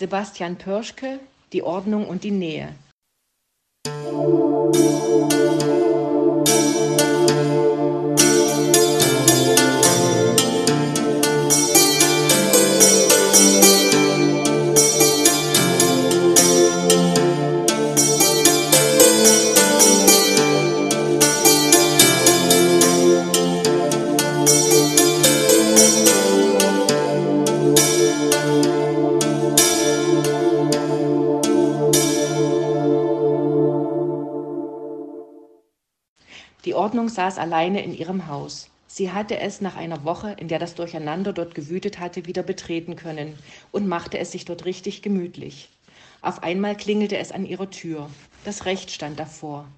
Sebastian Pörschke, Die Ordnung und die Nähe. Die Ordnung saß alleine in ihrem Haus. Sie hatte es nach einer Woche, in der das Durcheinander dort gewütet hatte, wieder betreten können und machte es sich dort richtig gemütlich. Auf einmal klingelte es an ihrer Tür. Das Recht stand davor.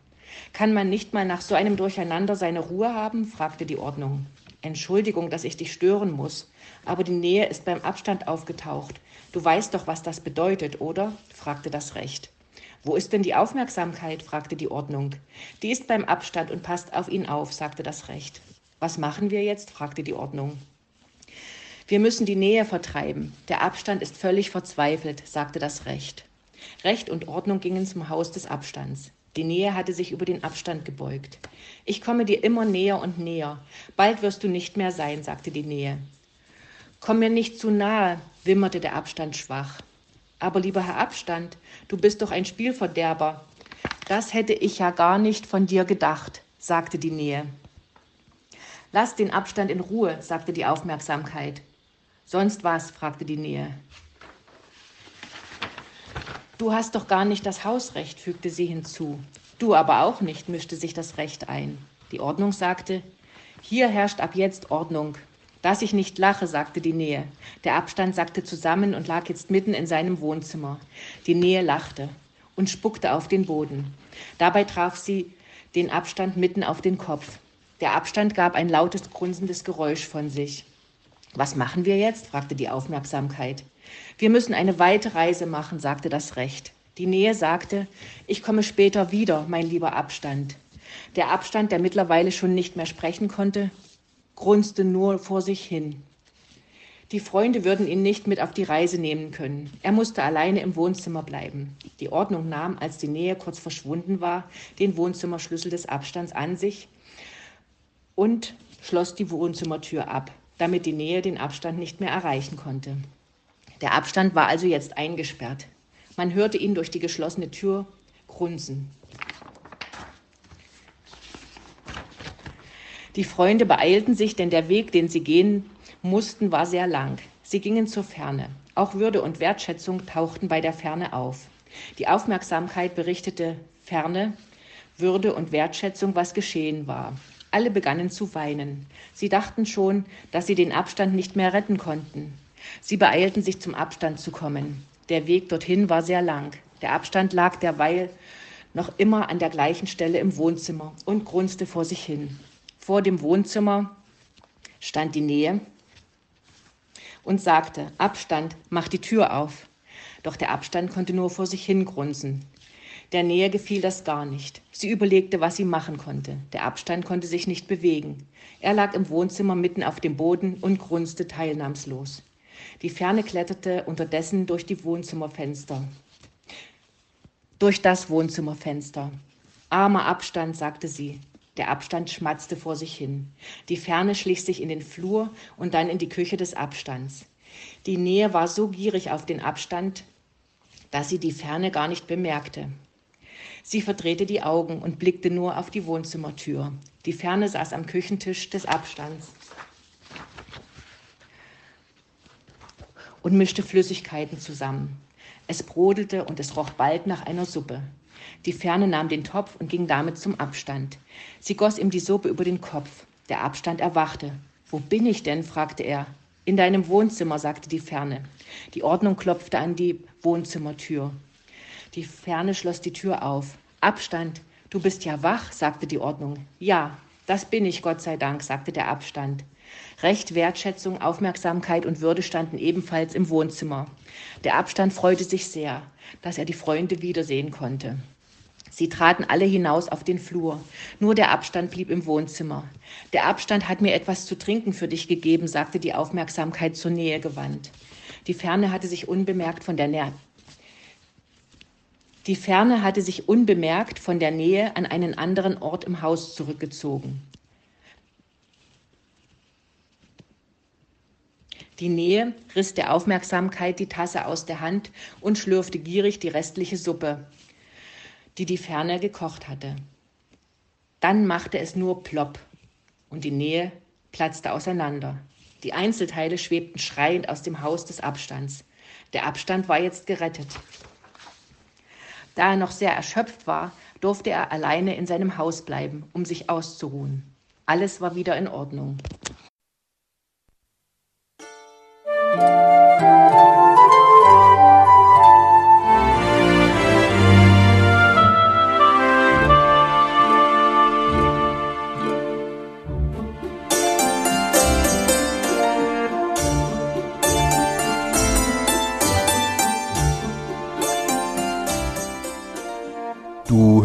Kann man nicht mal nach so einem Durcheinander seine Ruhe haben? fragte die Ordnung. Entschuldigung, dass ich dich stören muss, aber die Nähe ist beim Abstand aufgetaucht. Du weißt doch, was das bedeutet, oder? fragte das Recht. Wo ist denn die Aufmerksamkeit? fragte die Ordnung. Die ist beim Abstand und passt auf ihn auf, sagte das Recht. Was machen wir jetzt? fragte die Ordnung. Wir müssen die Nähe vertreiben. Der Abstand ist völlig verzweifelt, sagte das Recht. Recht und Ordnung gingen zum Haus des Abstands. Die Nähe hatte sich über den Abstand gebeugt. Ich komme dir immer näher und näher. Bald wirst du nicht mehr sein, sagte die Nähe. Komm mir nicht zu nahe, wimmerte der Abstand schwach. Aber lieber Herr Abstand, du bist doch ein Spielverderber. Das hätte ich ja gar nicht von dir gedacht, sagte die Nähe. Lass den Abstand in Ruhe, sagte die Aufmerksamkeit. Sonst was? fragte die Nähe. Du hast doch gar nicht das Hausrecht, fügte sie hinzu. Du aber auch nicht, mischte sich das Recht ein. Die Ordnung sagte, hier herrscht ab jetzt Ordnung. Dass ich nicht lache, sagte die Nähe. Der Abstand sackte zusammen und lag jetzt mitten in seinem Wohnzimmer. Die Nähe lachte und spuckte auf den Boden. Dabei traf sie den Abstand mitten auf den Kopf. Der Abstand gab ein lautes, grunzendes Geräusch von sich. Was machen wir jetzt? fragte die Aufmerksamkeit. Wir müssen eine weite Reise machen, sagte das Recht. Die Nähe sagte, ich komme später wieder, mein lieber Abstand. Der Abstand, der mittlerweile schon nicht mehr sprechen konnte, grunzte nur vor sich hin. Die Freunde würden ihn nicht mit auf die Reise nehmen können. Er musste alleine im Wohnzimmer bleiben. Die Ordnung nahm, als die Nähe kurz verschwunden war, den Wohnzimmerschlüssel des Abstands an sich und schloss die Wohnzimmertür ab, damit die Nähe den Abstand nicht mehr erreichen konnte. Der Abstand war also jetzt eingesperrt. Man hörte ihn durch die geschlossene Tür grunzen. Die Freunde beeilten sich, denn der Weg, den sie gehen mussten, war sehr lang. Sie gingen zur Ferne. Auch Würde und Wertschätzung tauchten bei der Ferne auf. Die Aufmerksamkeit berichtete Ferne, Würde und Wertschätzung, was geschehen war. Alle begannen zu weinen. Sie dachten schon, dass sie den Abstand nicht mehr retten konnten. Sie beeilten sich zum Abstand zu kommen. Der Weg dorthin war sehr lang. Der Abstand lag derweil noch immer an der gleichen Stelle im Wohnzimmer und grunzte vor sich hin. Vor dem Wohnzimmer stand die Nähe und sagte, Abstand, mach die Tür auf. Doch der Abstand konnte nur vor sich hin grunzen. Der Nähe gefiel das gar nicht. Sie überlegte, was sie machen konnte. Der Abstand konnte sich nicht bewegen. Er lag im Wohnzimmer mitten auf dem Boden und grunzte teilnahmslos. Die Ferne kletterte unterdessen durch die Wohnzimmerfenster. Durch das Wohnzimmerfenster. Armer Abstand, sagte sie. Der Abstand schmatzte vor sich hin. Die Ferne schlich sich in den Flur und dann in die Küche des Abstands. Die Nähe war so gierig auf den Abstand, dass sie die Ferne gar nicht bemerkte. Sie verdrehte die Augen und blickte nur auf die Wohnzimmertür. Die Ferne saß am Küchentisch des Abstands und mischte Flüssigkeiten zusammen. Es brodelte und es roch bald nach einer Suppe. Die Ferne nahm den Topf und ging damit zum Abstand. Sie goss ihm die Suppe über den Kopf. Der Abstand erwachte. Wo bin ich denn? fragte er. In deinem Wohnzimmer, sagte die Ferne. Die Ordnung klopfte an die Wohnzimmertür. Die Ferne schloss die Tür auf. Abstand, du bist ja wach, sagte die Ordnung. Ja, das bin ich, Gott sei Dank, sagte der Abstand. Recht, Wertschätzung, Aufmerksamkeit und Würde standen ebenfalls im Wohnzimmer. Der Abstand freute sich sehr, dass er die Freunde wiedersehen konnte. Sie traten alle hinaus auf den Flur. Nur der Abstand blieb im Wohnzimmer. Der Abstand hat mir etwas zu trinken für dich gegeben, sagte die Aufmerksamkeit zur Nähe gewandt. Die Ferne hatte sich unbemerkt von der Nähe. Die Ferne hatte sich unbemerkt von der Nähe an einen anderen Ort im Haus zurückgezogen. Die Nähe riss der Aufmerksamkeit die Tasse aus der Hand und schlürfte gierig die restliche Suppe, die die Ferne gekocht hatte. Dann machte es nur plopp und die Nähe platzte auseinander. Die Einzelteile schwebten schreiend aus dem Haus des Abstands. Der Abstand war jetzt gerettet. Da er noch sehr erschöpft war, durfte er alleine in seinem Haus bleiben, um sich auszuruhen. Alles war wieder in Ordnung.